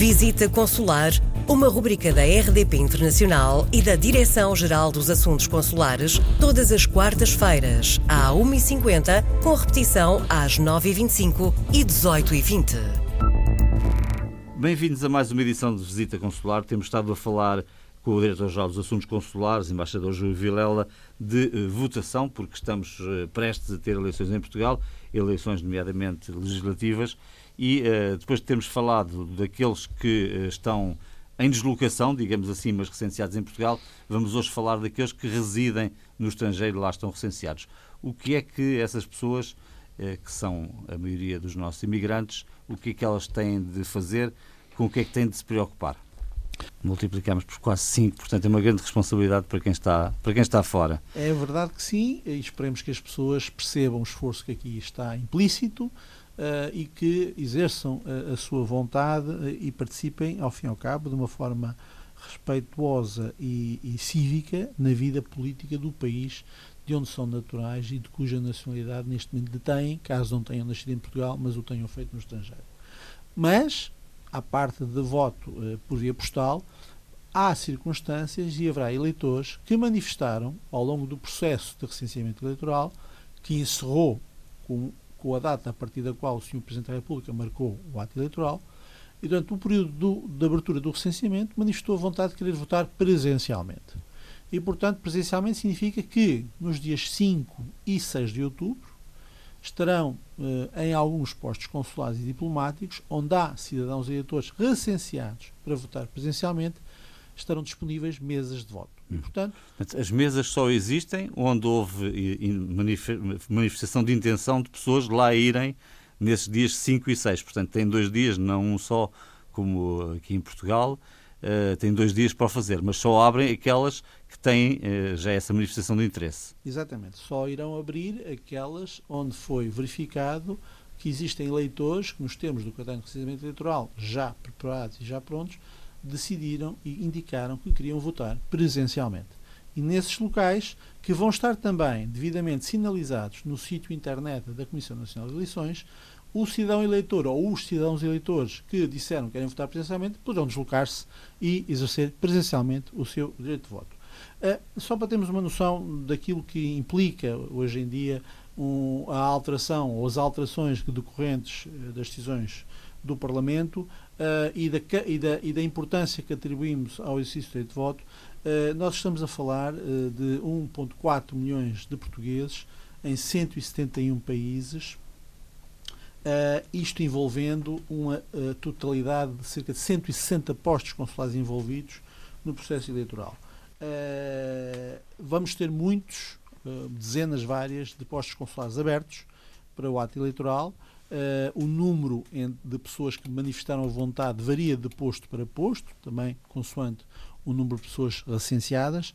Visita Consular, uma rubrica da RDP Internacional e da Direção-Geral dos Assuntos Consulares, todas as quartas-feiras, à 1h50, com repetição às 9h25 e 18h20. Bem-vindos a mais uma edição de Visita Consular. Temos estado a falar com o Diretor-Geral dos Assuntos Consulares, Embaixador Júlio Vilela, de uh, votação, porque estamos uh, prestes a ter eleições em Portugal, eleições nomeadamente legislativas, e uh, depois de termos falado daqueles que estão em deslocação, digamos assim, mas recenseados em Portugal, vamos hoje falar daqueles que residem no estrangeiro e lá estão recenseados. O que é que essas pessoas, que são a maioria dos nossos imigrantes, o que é que elas têm de fazer, com o que é que têm de se preocupar? Multiplicamos por quase 5, portanto é uma grande responsabilidade para quem está, para quem está fora. É verdade que sim, e esperemos que as pessoas percebam o esforço que aqui está implícito uh, e que exerçam a, a sua vontade uh, e participem, ao fim e ao cabo, de uma forma respeituosa e, e cívica na vida política do país de onde são naturais e de cuja nacionalidade neste momento detêm, caso não tenham nascido em Portugal, mas o tenham feito no estrangeiro. Mas à parte de voto uh, por via postal, há circunstâncias e haverá eleitores que manifestaram, ao longo do processo de recenseamento eleitoral, que encerrou com, com a data a partir da qual o Sr. Presidente da República marcou o ato eleitoral, e durante o período do, de abertura do recenseamento manifestou a vontade de querer votar presencialmente. E, portanto, presencialmente significa que nos dias 5 e 6 de outubro estarão eh, em alguns postos consulares e diplomáticos, onde há cidadãos e eleitores recenseados para votar presencialmente, estarão disponíveis mesas de voto. E, hum. portanto, As mesas só existem onde houve manifestação de intenção de pessoas lá irem nesses dias 5 e 6. Portanto, tem dois dias, não um só, como aqui em Portugal, tem dois dias para o fazer, mas só abrem aquelas que têm uh, já essa manifestação de interesse. Exatamente, só irão abrir aquelas onde foi verificado que existem eleitores que, nos termos do caderno de recenseamento eleitoral já preparados e já prontos, decidiram e indicaram que queriam votar presencialmente. E nesses locais, que vão estar também devidamente sinalizados no sítio internet da Comissão Nacional de Eleições, o cidadão eleitor ou os cidadãos eleitores que disseram que querem votar presencialmente poderão deslocar-se e exercer presencialmente o seu direito de voto. Uh, só para termos uma noção daquilo que implica hoje em dia um, a alteração ou as alterações decorrentes eh, das decisões do Parlamento uh, e, da, e, da, e, da, importância que atribuímos ao exercício do direito de voto, uh, nós estamos a falar de 1,4 milhões de portugueses em 171 países, Uh, isto envolvendo uma uh, totalidade de cerca de 160 postos consulares envolvidos no processo eleitoral. Uh, vamos ter muitos, dezenas várias, de postos consulares abertos para o ato eleitoral. o número de pessoas que manifestaram a vontade varia de posto para posto, também consoante o número de pessoas recenseadas,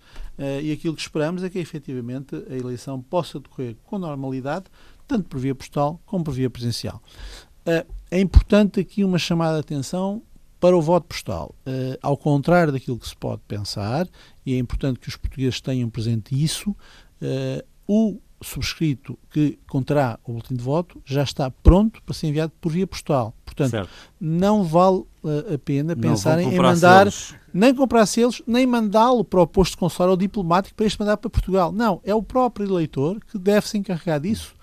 e aquilo que esperamos é que efetivamente a eleição possa decorrer com normalidade, tanto por via postal como por via presencial. Uh, é importante aqui uma chamada de atenção para o voto postal. Uh, ao contrário daquilo que se pode pensar, e é importante que os portugueses tenham presente isso, uh, o subscrito que conterá o boletim de voto já está pronto para ser enviado por via postal. Portanto, certo. não vale uh, a pena pensarem em mandar selos. nem comprar selos, nem mandá-lo para o posto consular ou diplomático para este mandar para Portugal. Não, é o próprio eleitor que deve se encarregar disso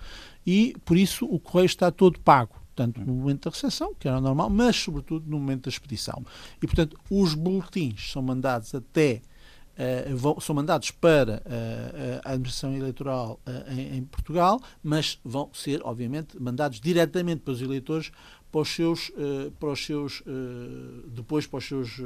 e, por isso, o correio está todo pago tanto no momento da recepção, que era normal, mas sobretudo no momento da expedição. E, portanto, os boletins são mandados até Uh, vão, são mandados para uh, a administração eleitoral uh, em, em, Portugal, mas vão ser, obviamente, mandados diretamente para os eleitores para os seus, para os seus depois para os seus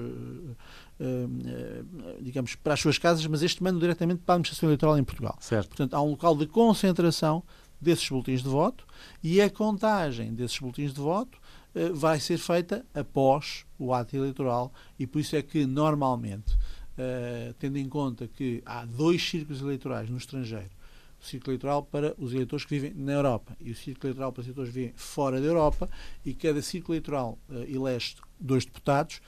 digamos para as suas casas, mas este manda diretamente para a administração eleitoral em Portugal. Certo. Portanto, há um local de concentração desses boletins de voto e a contagem desses boletins de voto uh, vai ser feita após o ato eleitoral e por isso é que normalmente, uh, tendo em conta que há dois círculos eleitorais no estrangeiro, o círculo eleitoral para os eleitores que vivem na Europa e o círculo eleitoral para os eleitores que vivem fora da Europa e cada círculo eleitoral uh, elege dois deputados,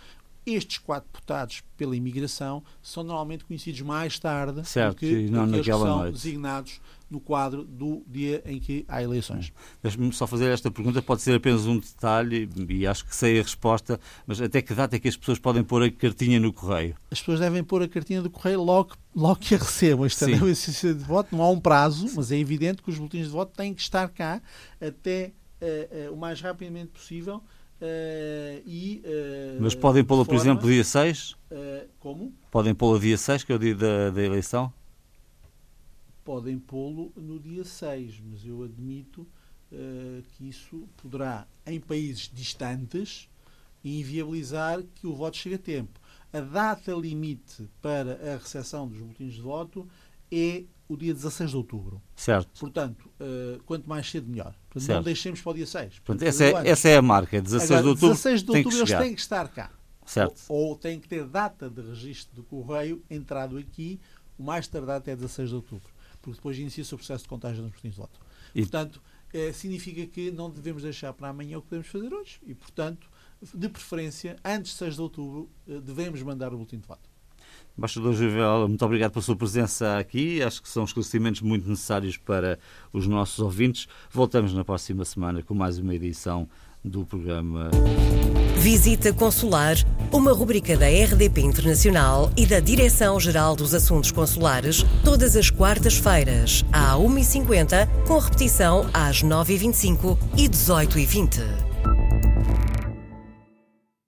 estes quatro deputados pela imigração são normalmente conhecidos mais tarde certo, do que, não do que naquela são noite. designados no quadro do dia em que há eleições. Deixe-me só fazer esta pergunta, pode ser apenas um detalhe, e acho que sei a resposta, mas até que data é que as pessoas podem pôr a cartinha no correio? As pessoas devem pôr a cartinha do correio logo, logo que a recebam. Isto é uma de voto, não há um prazo, mas é evidente que os boletins de voto têm que estar cá até eh, eh, o mais rapidamente possível. Eh, e, eh, Mas podem pô-la, por exemplo, dia 6? eh, como? Podem pô-la dia 6, que é o dia da, da eleição? podem pô-lo no dia 6, mas eu admito eh, que isso poderá, em países distantes, inviabilizar que o voto chegue a tempo. A data limite para a recepção dos boletins de voto é o dia 16 de outubro. Certo. Portanto, eh, quanto mais cedo, melhor. Portanto, Certo. não deixemos para o dia 6. Portanto, essa, é, essa é a marca, 16 Agora, de outubro, 16 de outubro eles têm que estar cá. Certo. Ou, ou têm que ter data de registro do correio entrado aqui, o mais tardar até 16 de outubro. Porque depois inicia-se o processo de contagem dos boletins de voto. E- Portanto, eh, significa que não devemos deixar para amanhã o que podemos fazer hoje. E, portanto, de preferência, antes de 6 de outubro, eh, devemos mandar o boletim de voto. Embaixador Juvel, muito obrigado pela sua presença aqui. Acho que são esclarecimentos muito necessários para os nossos ouvintes. Voltamos na próxima semana com mais uma edição do programa. Visita Consular, uma rubrica da RDP Internacional e da Direção-Geral dos Assuntos Consulares, todas as quartas-feiras, à 1h50, com repetição às 9h25 e 18h20.